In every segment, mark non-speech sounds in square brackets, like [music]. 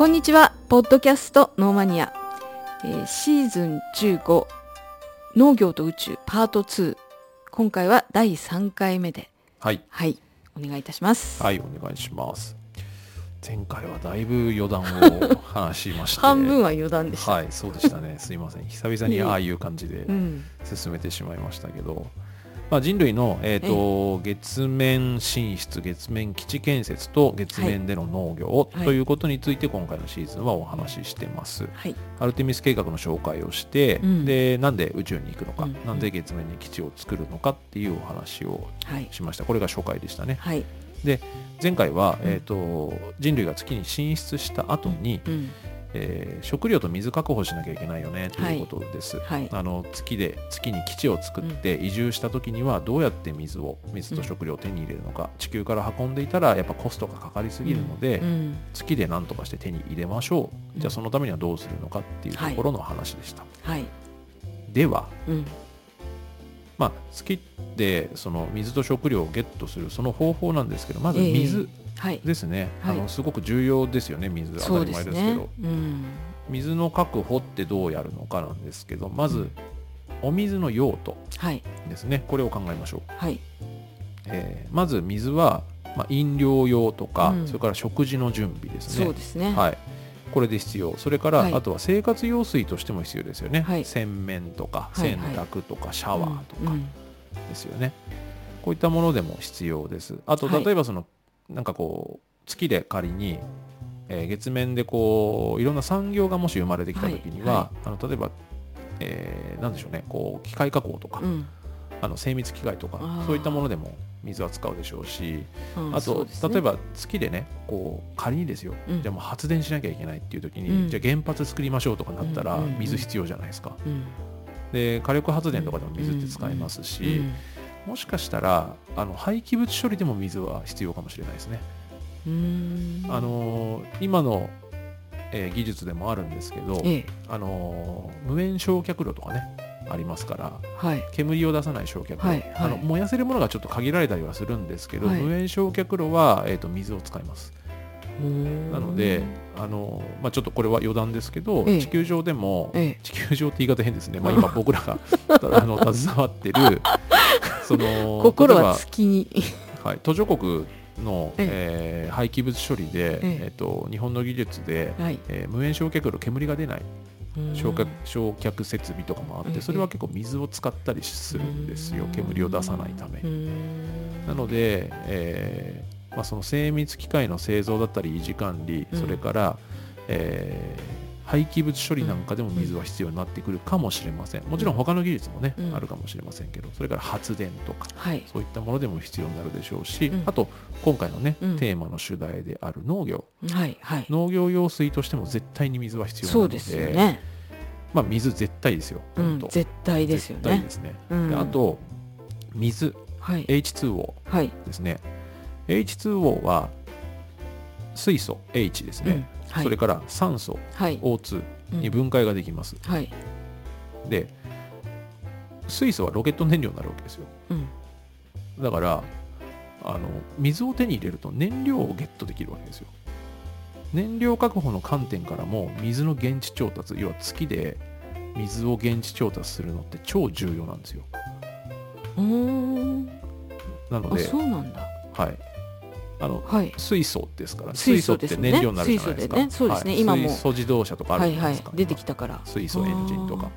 こんにちは。ポッドキャストノーマニア、えーシーズン15農業と宇宙パート2今回は第3回目で。はい、はい。お願いいたします、はい、お願いします。前回はだいぶ余談を [laughs] 話しまして、半分は余談でした、はい、そうでしたね。すいません。久々にああいう感じでうん。進めてしまいましたけど、まあ、人類の、えーと月面進出、月面基地建設と月面での農業はい。ということについて今回のシーズンはお話ししてます。はい。アルテミス計画の紹介をして、うん。でなんで宇宙に行くのか、うん。なんで月面に基地を作るのかっていうお話をはい。しました。これが初回でしたね。はい。で前回は、うん。えー、と人類が月に進出した後に、うんえー食料と水確保しなきゃいけないよねということです、はい。あの月で月に基地を作って移住した時にはどうやって水を水と食料を手に入れるのか、地球から運んでいたらやっぱコストがかかりすぎるので、うん。月で何とかして手に入れましょう、うん。じゃあそのためにはどうするのかっていうところの話でした、はい。ではうん。まあ月でその水と食料をゲットするその方法なんですけどまずええ。水、はいですね、はい。あのすごく重要ですよね水。当たり前ですけど。うん。水の確保ってどうやるのかなんですけどまずお水の用途はい。ですね。これを考えましょう、はい。えーまず水は、まあ、飲料用とか、うん。それから食事の準備ですね。そうですね。はい。これで必要。それから、はい。あとは生活用水としても必要ですよね、はい。洗面とかはい洗濯とかシャワーとかうん。ですよね、こういったものでも必要です。あとはい。例えばその、なんかこう月で仮に、えー月面でこういろんな産業がもし生まれてきた時には、はあの例えば、えーなんでしょうねこう機械加工とか、うん。あの精密機械とかそういったものでも水は使うでしょうしうんあとね例えば月でねこう仮にですよ、うん。じゃあもう発電しなきゃいけないっていう時に、うん。じゃあ原発作りましょうとかなったら水必要じゃないですか。うん。で火力発電とかでも水って使えますし、うんもしかしたらあの廃棄物処理でも水は必要かもしれないですね。うん。あのー今の、えー技術でもあるんですけど、ええ。あのー無煙焼却炉とかねありますからはい。煙を出さない焼却炉、はいはい。あの燃やせるものがちょっと限られたりはするんですけど、はい。無煙焼却炉は、えー、と水を使います。なので、あのーまあ、ちょっとこれは余談ですけど、ええ。地球上でも、ええ。地球上って言い方変ですね、まあ、今僕らが [laughs] あの携わってるその心は月に。はい、途上国の、ええ。ー廃棄物処理で、ええ。えっと日本の技術で、はい。えー無煙焼却炉煙が出ない焼却うん。焼却設備とかもあって、ええそれは結構水を使ったりするんですよ、うん。煙を出さないため、うん。なので、えーまあ、その精密機械の製造だったり維持管理、うん。それから、えー廃棄物処理なんかでも水は必要になってくるかもしれません。もちろん他の技術もね、うん。あるかもしれませんけどそれから発電とかはい。そういったものでも必要になるでしょうし、うん。あと今回のね、うん。テーマの主題である農業。はいはい。農業用水としても絶対に水は必要なのでそうですよね。まあ、水絶対ですよ、うん絶対ですよね。ですね、うん。であと水はい。H2O はい。ですね H2O は水素 H ですね、うんはい。それから酸素はい。O2 うん。に分解ができます、はい。で水素はロケット燃料になるわけですよ。うん。だからあの水を手に入れると燃料をゲットできるわけですよ。燃料確保の観点からも水の現地調達要は月で水を現地調達するのって超重要なんですよ。なのでそうなんだ。はいあのはい。水素ですから水水素って燃料になるじゃないですか。水素でね。そうですね。はい。今も。水素自動車とかあるはいはいじゃないですか、出てきたから。水素エンジンとか。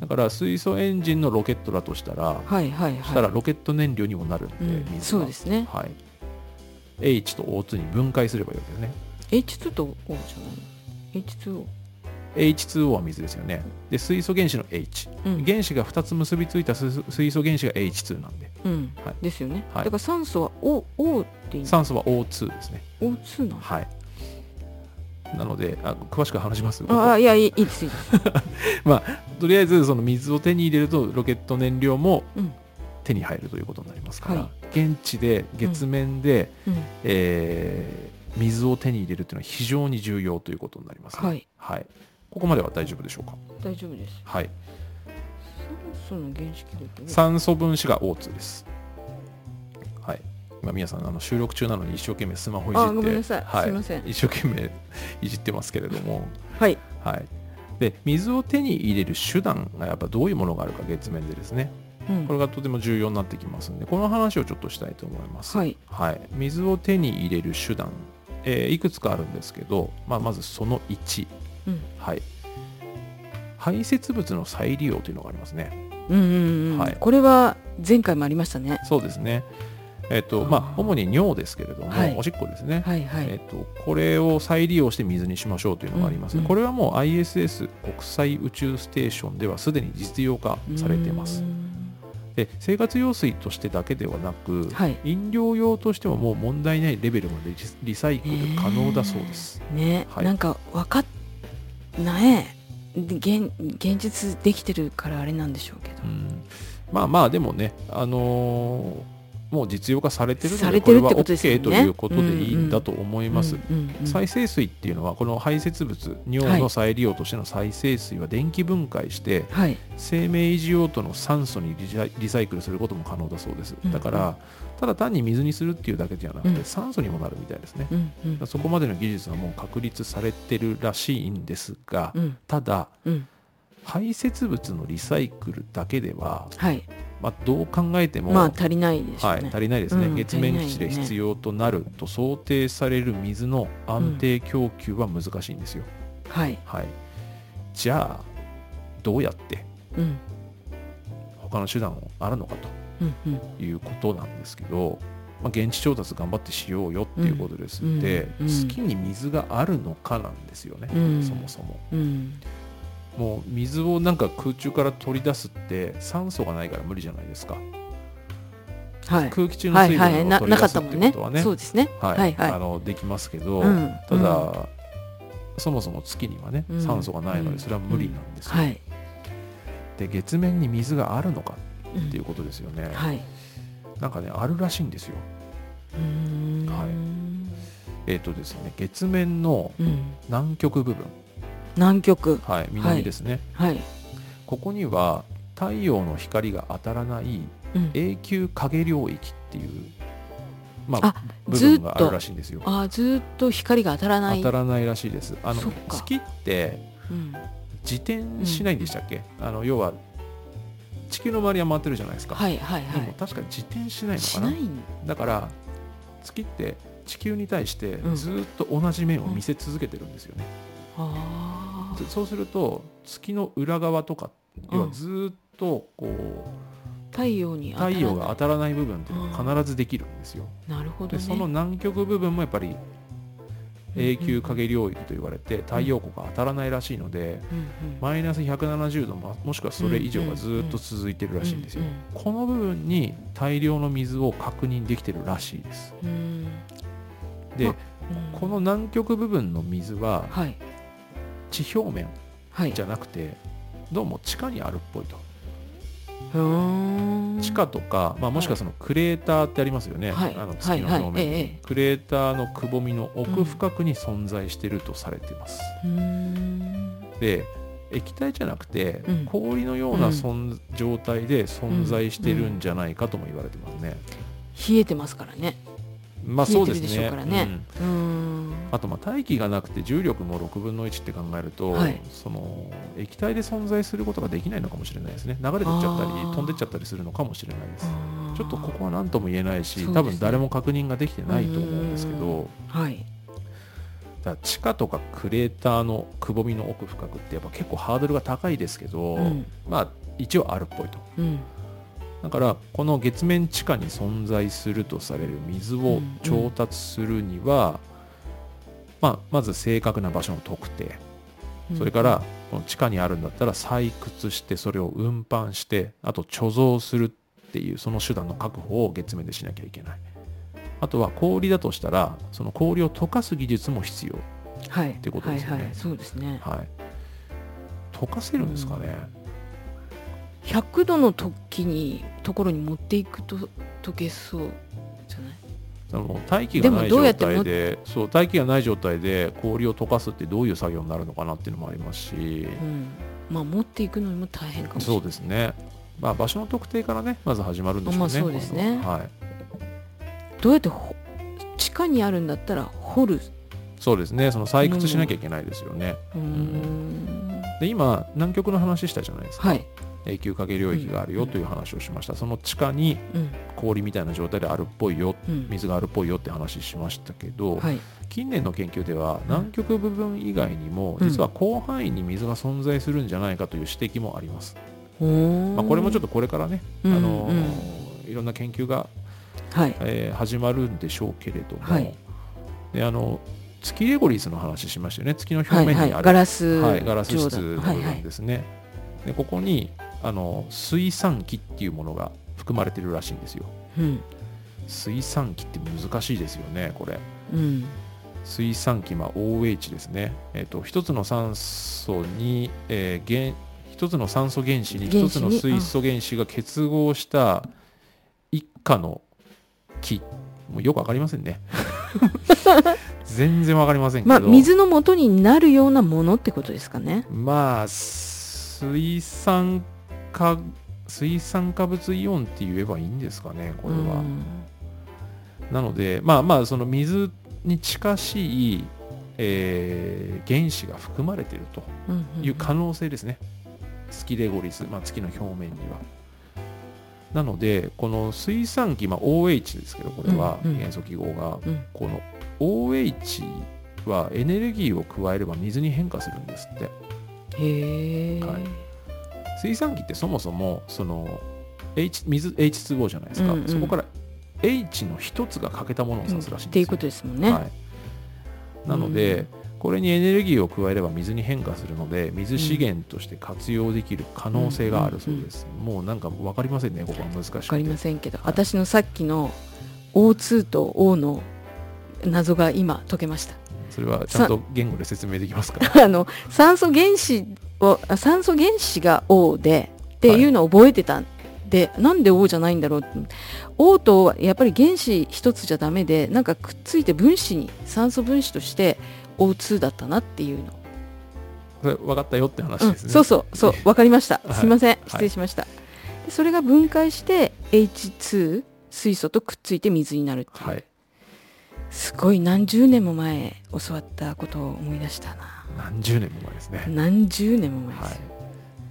だから水素エンジンのロケットだとしたら、はいはいそしたらはロケット燃料にもなるんで、いうん。そうですね。はい。H と O2 に分解すればいいわけですね。H2 と O じゃないの？H2O H2O は水ですよね。で水素原子の H、うん。原子が2つ結びついた水水素原子が H2 なんで。うん。はい。ですよね。はい。だから酸素は O O っていい酸素は O2 ですね。O2 なの？はい。なのであ詳しく話します？ああいやいいですいいです。[laughs] とりあえずその水を手に入れるとロケット燃料もうん。手に入るということになりますから、はい。現地で月面で、うん。えー水を手に入れるというのは非常に重要ということになります、はい。はい、ここまでは大丈夫でしょうか？大丈夫です。はい。酸素の原子気力ね酸素分子が O2 です。はい今皆さんあの収録中なのに一生懸命スマホいじあってはすいません。一生懸命いじってますけれども、はい。はい、で水を手に入れる手段がやっぱどういうものがあるか月面でですね。うん。これがとても重要になってきますんでこの話をちょっとしたいと思います、はい。はい、水を手に入れる手段、えーいくつかあるんですけど、まあ、まずその1、うん。はい、排泄物の再利用というのがありますね。うんうんうん。はい。これは前回もありましたね。そうですねえっ、とまあ主に尿ですけれども、はい。おしっこですね、はいはい、えっとこれを再利用して水にしましょうというのがあります、うん。うんこれはもう ISS 国際宇宙ステーションではすでに実用化されています。で生活用水としてだけではなく、はい。飲料用としてももう問題ないレベルまでリリサイクル可能だそうです、ね、はい。なんか分かっない現現実できてるからあれなんでしょうけど。うん。まあまあでもねあのーもう実用化されてるのさでこれは OK ねということでいいんだと思います、再生水っていうのはこの排泄物尿の再利用としての再生水は電気分解してはい。生命維持用途の酸素にリサイクルすることも可能だそうです。うんだからただ単に水にするっていうだけじゃなくうん。て酸素にもなるみたいですね。うんうんそこまでの技術はもう確立されてるらしいんですがうん。ただうん排泄物のリサイクルだけでは、はいまあ、どう考えても、まあ足りないでしょはい、うね、足りないですね、うん月面基地で必要となると想定される水の安定供給は難しいんですよ、はい。はい、じゃあどうやってうん。他の手段をあるのかうんうん。ということなんですけど、まあ、現地調達頑張ってしようよっていうことですので、うんうん。月に水があるのかなんですよね、うん。そもそも。うんもう水をなんか空中から取り出すって酸素がないから無理じゃないですか。はい。空気中の水分を取り出すっったもんね。てことはね。そうですね。はい。はいはい。あのできますけど、うんただ、そもそも月にはねうん。酸素がないのうんでそれは無理なんですよ、はい。で月面に水があるのかうんっていうことですよね、はい。なんかねあるらしいんですよ。うーん。はい。えっ、とですね月面のうん。南極部分南極。はい南ですね、はい。ここには太陽の光が当たらないうん。永久影領域っていうまああ部分があるとらしいんですよ。あーずーっと光が当たらない。当たらないらしいです。あの月ってうん。自転しないんでしたっけ、あの要は地球の周りは回ってるじゃないですか、はいはいでもはい確か自転しないのかな？だから月って地球に対してうん。ずっと同じ面を見せ続けてるんですよね、あでそうすると月の裏側とかうん。要はずっとこうー太陽に太陽が当たらない部分っていうのが必ずできるんですよ、なるほどね。でその南極部分もやっぱり永久影領域と言われて太陽光が当たらないらしいのでマイナス170度ももしくはそれ以上がずっと続いてるらしいんですよ。うんこの部分に大量の水を確認できてるらしいです。でこの南極部分の水ははい地表面はい。じゃなくてどうも地下にあるっぽいと。地下とか、まあ、もしくはそのクレーターってありますよね、はい。あのはい。はい。月の表面。に、ええクレーターのくぼみの奥深くに存在しているとされています、うーん。で液体じゃなくて、うん。氷のような存、状態で存在してるんじゃないかとも言われてますね、冷えてますからねまあそうですね。うん。あとまあ大気がなくて重力も6分の1って考えると、はい。その液体で存在することができないのかもしれないですね。流れてっちゃったり飛んでっちゃったりするのかもしれないです。ちょっとここは何とも言えないし、ね。多分誰も確認ができてないと思うんですけどはい。地下とかクレーターのくぼみの奥深くってやっぱ結構ハードルが高いですけど、うん。まあ一応あるっぽいと。うんだからこの月面地下に存在するとされる水を調達するには、まあ、まず正確な場所の特定。うん。それからこの地下にあるんだったら採掘してそれを運搬してあと貯蔵するっていうその手段の確保を月面でしなきゃいけない。あとは氷だとしたらその氷を溶かす技術も必要はいってことですよね。はい。はいそうですね。はい。溶かせるんですかね、100度の時にところに持っていくと溶けそうじゃない？その大気がない状態でそう大気がない状態で氷を溶かすってどういう作業になるのかなっていうのもありますし。うん。まあ持っていくのにも大変かもしれそない。うですね、まあ、場所の特定からねまず始まるんでしょうねまあそうですね。は。はい。どうやってほ地下にあるんだったら掘る。そうですね。その採掘しなきゃいけないですよね、うーん。で今南極の話したじゃないですか、はい、永久影領域があるよという話をしました、その地下にうん。氷みたいな状態であるっぽいようん。水があるっぽいよって話しましたけど、はい。近年の研究では南極部分以外にもうん。実は広範囲に水が存在するんじゃないかという指摘もあります、まあ、これもちょっとこれからね、うんあのうん。いろんな研究が、はい。えー始まるんでしょうけれども、はい。であの月レゴリスの話しましたよね。月の表はいはい。面にある、ガラスはい、ガラス状質の部はいはい。分ですね、でここにあの水酸基っていうものが含まれてるらしいんですよ。うん。水酸基って難しいですよねこれ。うん。水酸基、まあ、OH ですね、えっと一つの酸素に、えー原一つの酸素原子に一つの水素原子が結合した一価の基もうよくわかりませんね。[laughs] 全然わかりませんけど。まあ水の元になるようなものってことですかね。まあ水酸化水酸化物イオンって言えばいいんですかねこれは、うん。なのでまあまあその水に近しい、えー原子が含まれているとうんうんいう可能性ですね、月レゴリス、まあ、月の表面には。なのでこの水酸基、まあ、OH ですけどこれはうんうん。元素記号が、うん。この OH はエネルギーを加えれば水に変化するんですって。へえ、はい水酸基ってそもそもその H 水 H2O じゃないですか、うんうん。そこから H の一つが欠けたものを指すらしいんですよ、っていうことですもんね、はい、なので、これにエネルギーを加えれば水に変化するので水資源として活用できる可能性があるそうです、もうなんか分かりませんねここは。難しくて。わかりませんけど、はい。私のさっきの O2 と O の謎が今解けました。それはちゃんと言語で説明できますかあの酸素原子酸素原子が O でっていうのを覚えてたんで、なんで O じゃないんだろうって。O とやっぱり原子一つじゃダメでなんかくっついて分子に酸素分子として O2 だったなっていうの、分かったよって話うんですね、そうそうそう [laughs] わかりました、はい。すいません。い。失礼しました、でそれが分解して H2 水素とくっついて水になるっていう、はい。すごい何十年も前教わったことを思い出したな何十年も前ですね、何十年も前です。はい。よ、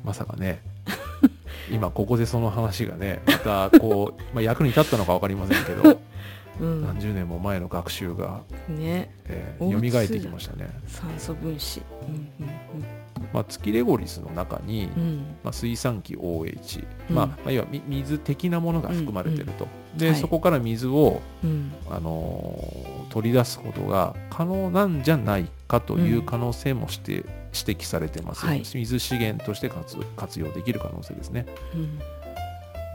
まさかね [laughs] 今ここでその話がねまたこう、[laughs] まあ、役に立ったのか分かりませんけどうん。何十年も前の学習が、ね。えー、蘇ってきましたね、酸素分子。うんまあ、月レゴリスの中に、うん。うんまあ、水酸基 OH、うん。まあまあ、いわゆるみ水的なものが含まれていると、で、はい。そこから水を、うん。あのー取り出すことが可能なんじゃないかという可能性もして、指摘されてます、はい。水資源として活活用できる可能性ですね。うん。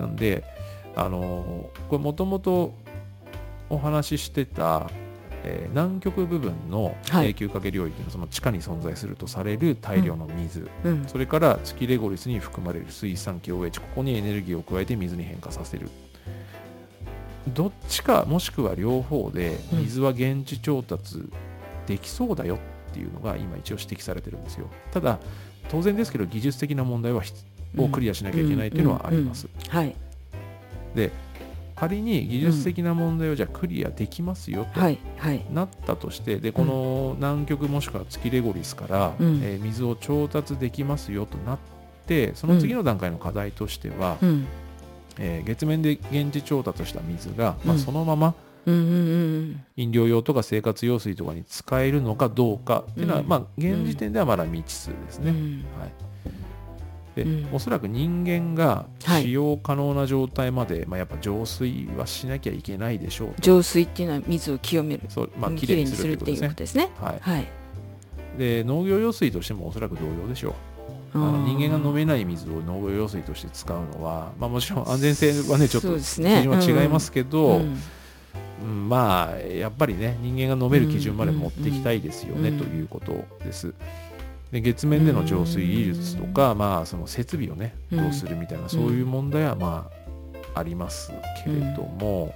なんで、あのーこれもともとお話ししてた、えー南極部分のはい。永久影領域のその地下に存在するとされる大量の水、うん。それから月レゴリスに含まれる水酸基 OH ここにエネルギーを加えて水に変化させるどっちかもしくは両方でうん。水は現地調達できそうだよっていうのが今一応指摘されてるんですよ。ただ当然ですけど技術的な問題はひをクリアしなきゃいけないっていうのはあります、はい。仮に技術的な問題をじゃあクリアできますよとなったとしてでこの南極もしくは月レゴリスから、うん。えー水を調達できますよとなってその次の段階の課題としては、うんえー月面で現地調達した水が、まあ、うんそのままうんうんうん飲料用とか生活用水とかに使えるのかどうかっていうのは、うん。まあ、現時点ではまだ未知数ですね。うん。はい。でうん。おそらく人間がはい使用可能な状態まで、まあ、やっぱ浄水はしなきゃいけないでしょうと。浄水っていうのは水を清める。そう、まあ、ききれいにするっるってことていうですねこと。ですね。はい、はい。で農業用水としてもおそらく同様でしょう。あの人間が飲めない水を農業用水として使うのは、まあ、もちろん安全性はねちょっと基準は違いますけど、まあやっぱりね人間が飲める基準まで持っていきたいですよね、うん。ということです。で月面での浄水技術とか、まあその設備をねうん。どうするみたいな、そういう問題はまあありますけれども、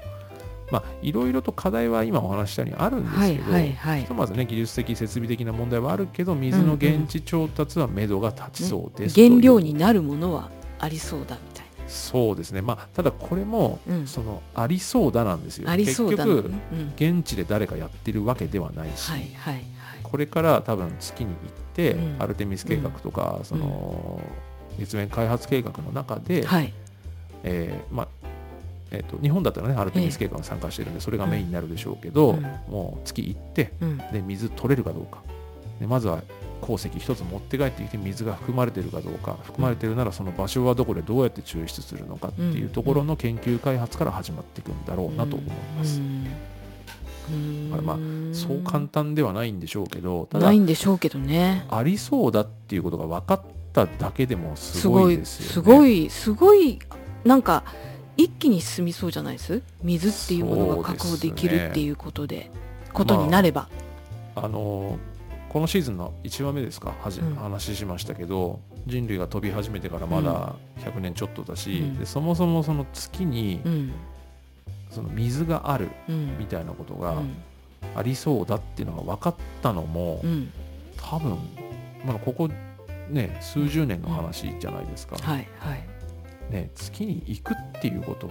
まあいろいろと課題は今お話ししたようにあるんですはいけど、はいはいひとまずね技術的設備的な問題はあるけど水の現地調達は目処が立ちそうです、原料になるものはありそうだみたいそうですね。まあただこれも、うん。そのありそうだなんですよ。ありそうだな。結局うん、現地で誰かやってるわけではないし、はいはいはい。これから多分月に行って、うん。アルテミス計画とか、その月面開発計画の中で、はい。えーまあえー、と日本だったらねアルテミス計画に参加してるんでそれがメインになるでしょうけど、うん。もう月行ってうん。で水取れるかどうか。でまずは鉱石一つ持って帰ってきて水が含まれてるかどうか。含まれてるならその場所はどこでどうやって抽出するのかっていうところの研究開発から始まっていくんだろうなと思います。うん。だからまあうんそう簡単ではないんでしょうけどただないんでしょうけどね。ありそうだっていうことが分かっただけでもすすごいごいですよね。すごいすごいなんか一気に進みそうじゃないです？水っていうものが確保できるっていうことでことになれば、あのこのシーズンの1話目ですか？はじ、うん。話しましたけど人類が飛び始めてからまだ100年ちょっとだし、うん。でそもそもその月にうん。その水があるうん。みたいなことがうん。ありそうだっていうのが分かったのも、うん。多分、まあ、ここね数十年の話じゃないですか、はいはいね、月に行くっていうこと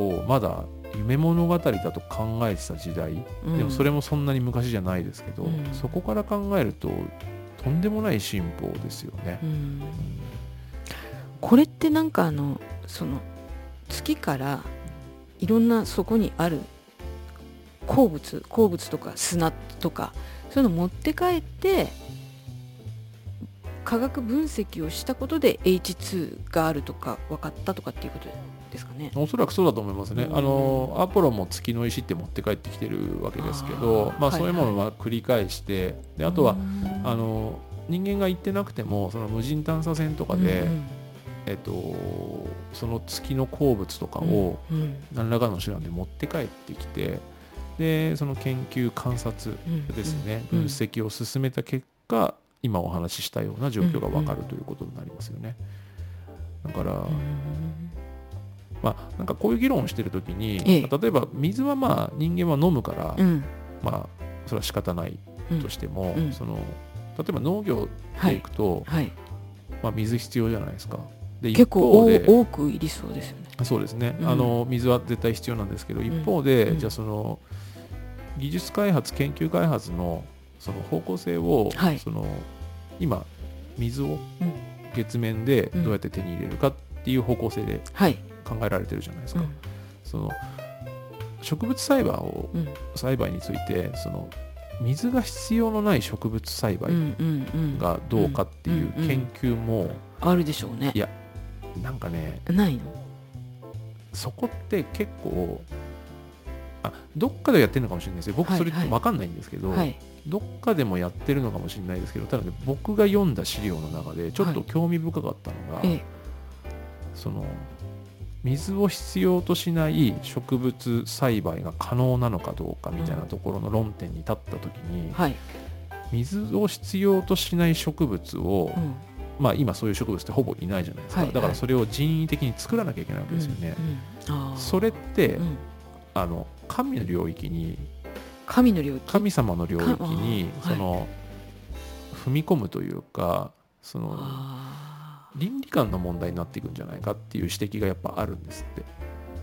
をまだ夢物語だと考えてた時代、うん。でもそれもそんなに昔じゃないですけど、うん。そこから考えるととんでもない進歩ですよね。う。ん。これってなんかあのその月からいろんなそこにある鉱物鉱物とか砂とかそういうの持って帰って化学分析をしたことで H2 があるとか分かったとかっていうことですかね。おそらくそうだと思いますね、うん。あのアポロも月の石って持って帰ってきてるわけですけどまあ、そういうものは繰り返してであとはうん。あの人間が行ってなくてもその無人探査船とかで、うんえっと、その月の鉱物とかを何らかの手段で持って帰ってきてでその研究観察うん。ですね、うん。分析を進めた結果今お話ししたような状況が分かるということになりますよね。だから、うんまあ、なんかこういう議論をしてるときに、ええ。例えば水はまあ人間は飲むから、うん。まあそれは仕方ないうんとしても、うん。その例えば農業はいでいくと、はい。まあ、水必要じゃないですか。で結構一方で多多くいりそうですよね。そうですね、うん。あの水は絶対必要なんですけど一方で、うん。じゃあその技術開発研究開発のその方向性を、はい。その今水をうん。月面でどうやって手に入れるかっていう方向性ではい。考えられてるじゃないですか。うん。その植物栽培をうん。栽培についてその水が必要のない植物栽培がどうかっていう研究もあるでしょうね。い。やなんかねないの？そこって結構あどっかでやってるのかもしれないですよ。僕それはいはい。分かんないんですけど、はい。どっかでもやってるのかもしれないですけどただね僕が読んだ資料の中でちょっと興味深かったのが、ええ。その水を必要としない植物栽培が可能なのかどうかみたいなところの論点に立った時に、はい。水を必要としない植物を、うん。まあ今そういう植物ってほぼいないじゃないですか、はいはい。だからそれを人為的に作らなきゃいけないわけですよね、うんうん。それって、うん。あの神の領域に神の領域。神様の領域にその、踏み込むというかその倫理観の問題になっていくんじゃないかっていう指摘がやっぱあるんですって。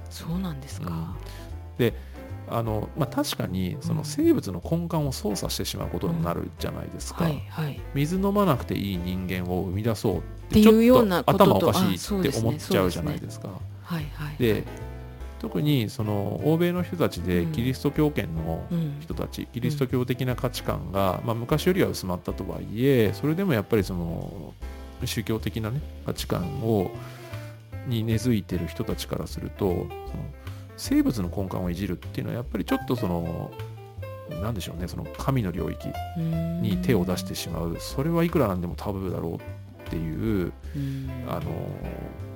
そうなんですか。あのまあ、確かにその生物の根幹を操作してしまうことになるじゃないですか、はいはい。水飲まなくていい人間を生み出そうっっていうようなことと頭おかしいって思っちゃうじゃないですか。はいはい。で特にその欧米の人たちでうん。キリスト教圏のうん。人たち、キリスト教的な価値観が、まあ、昔よりは薄まったとはいえそれでもやっぱりその宗教的な、ね、価値観をに根付いてる人たちからするとその生物の根幹をいじるっていうのはやっぱりちょっとそのなんでしょうねその神の領域うん。に手を出してしまう。それはいくらなんでもタブーだろうっていううん。あの、うん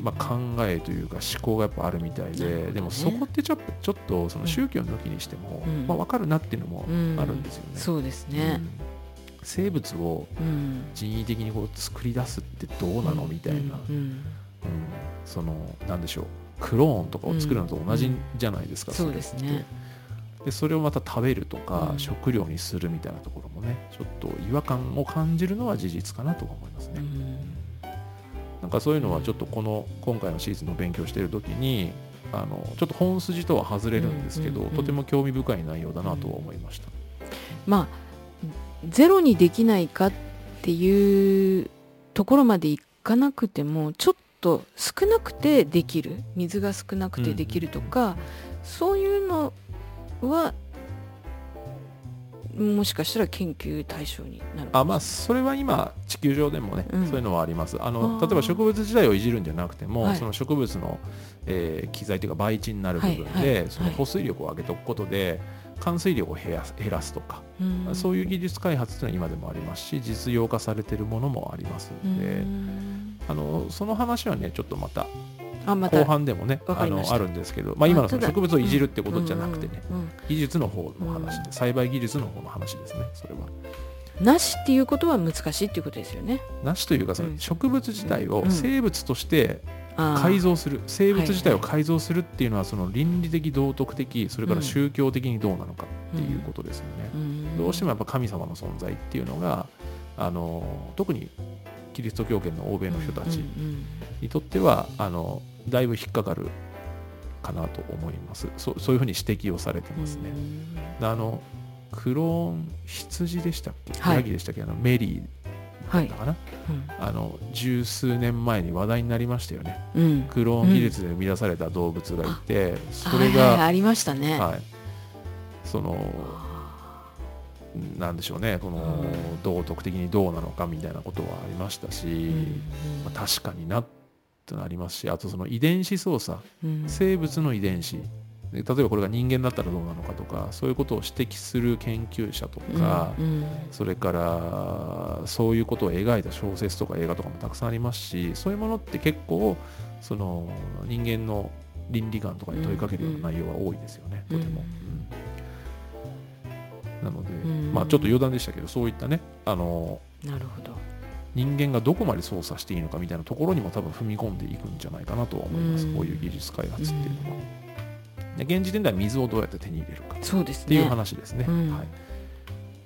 まあ、考えというか思考がやっぱあるみたいで、でもそこってちょっとちょっとその宗教抜きにしても、うん。まあ、分かるなっていうのもうん。あるんですよね。そうですね。うん。生物をうん。人為的にこう作り出すってどうなのみたいな、うん。うん。そのなんでしょう。クローンとかを作るのと同じじゃないですか、そうですね。でそれをまた食べるとか、うん。食料にするみたいなところもねちょっと違和感を感じるのは事実かなとは思いますね、うんなんかそういうのはちょっとこの今回のシーズンの勉強している時にあのちょっと本筋とは外れるんですけど、うんうんうんとても興味深い内容だなとは思いました。まあゼロにできないかっていうところまでいかなくてもちょっと少なくてできる。水が少なくてできるとか、そういうのはもしかしたら研究対象になるあまあそれは今地球上でもね、うん。そういうのはあります。あの例えば植物自体をいじるんじゃなくても、はい。その植物の、えー機材というか培地になる部分で、はいはいその保水力を上げておくことで冠水量を減らす減らすとか、うん。そういう技術開発というのは今でもありますし実用化されているものもありますうので、ん。あのその話はねちょっとまた後半でもねあのあるんですけど、まあ、今のその植物をいじるってことじゃなくてね、技術の方の話うん。で栽培技術の方の話ですねそれは。なしっていうことは難しいっていうことですよね。なしというかそのうん。植物自体をうん。生物として改造する生物自体をはい改造するっていうのはその倫理的道徳的それからうん。宗教的にどうなのかっていうことですよね、うん。どうしてもやっぱ神様の存在っていうのがあの特にキリスト教圏の欧米の人たちうんうんにとってはあのだいぶ引っかかるかなと思います。そそういうふうに指摘をされてますね、であのクローン羊でしたっけ、はい。ヤギでしたっけ？あのメリーはいだったかな、あの十数年前に話題になりましたよね。うん。うんクローン技術で生み出された動物がいて、それはいはいが、ありましたね。はい、そのなんでしょうね。このうん。道徳的にどうなのかみたいなことはありましたし、うんまあ確かになってなりますしあとその遺伝子操作。うん。生物の遺伝子。で例えばこれが人間だったらどうなのかとかそういうことを指摘する研究者とか、うんそれからそういうことを描いた小説とか映画とかもたくさんありますしそういうものって結構その人間の倫理観とかに問いかけるような内容が多いですよね、うん。とても。うんなので、ん。まあちょっと余談でしたけどそういったねあのなるほど。人間がどこまで操作していいのかみたいなところにも多分踏み込んでいくんじゃないかなとは思います、うん。こういう技術開発っていうのは。で現時点では水をどうやって手に入れるか。そうですね。っていう話ですね。うん。はい、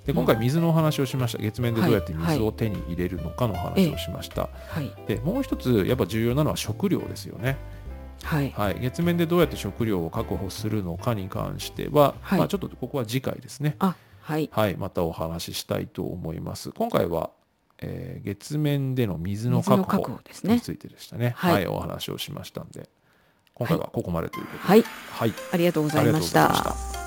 で今回水のお話をしました。月面でどうやってはい水を手に入れるのかの話をしました、はい。でもう一つやっぱ重要なのは食料ですよね、はい。はい、月面でどうやって食料を確保するのかに関しては、はい。まあ、ちょっとここは次回ですね。あはい。はい。またお話ししたいと思います。今回は、えー月面での水の確保についてでしたね。はい。はい、お話をしましたんで。今回はここまでということで。はい。はい、ありがとうございました。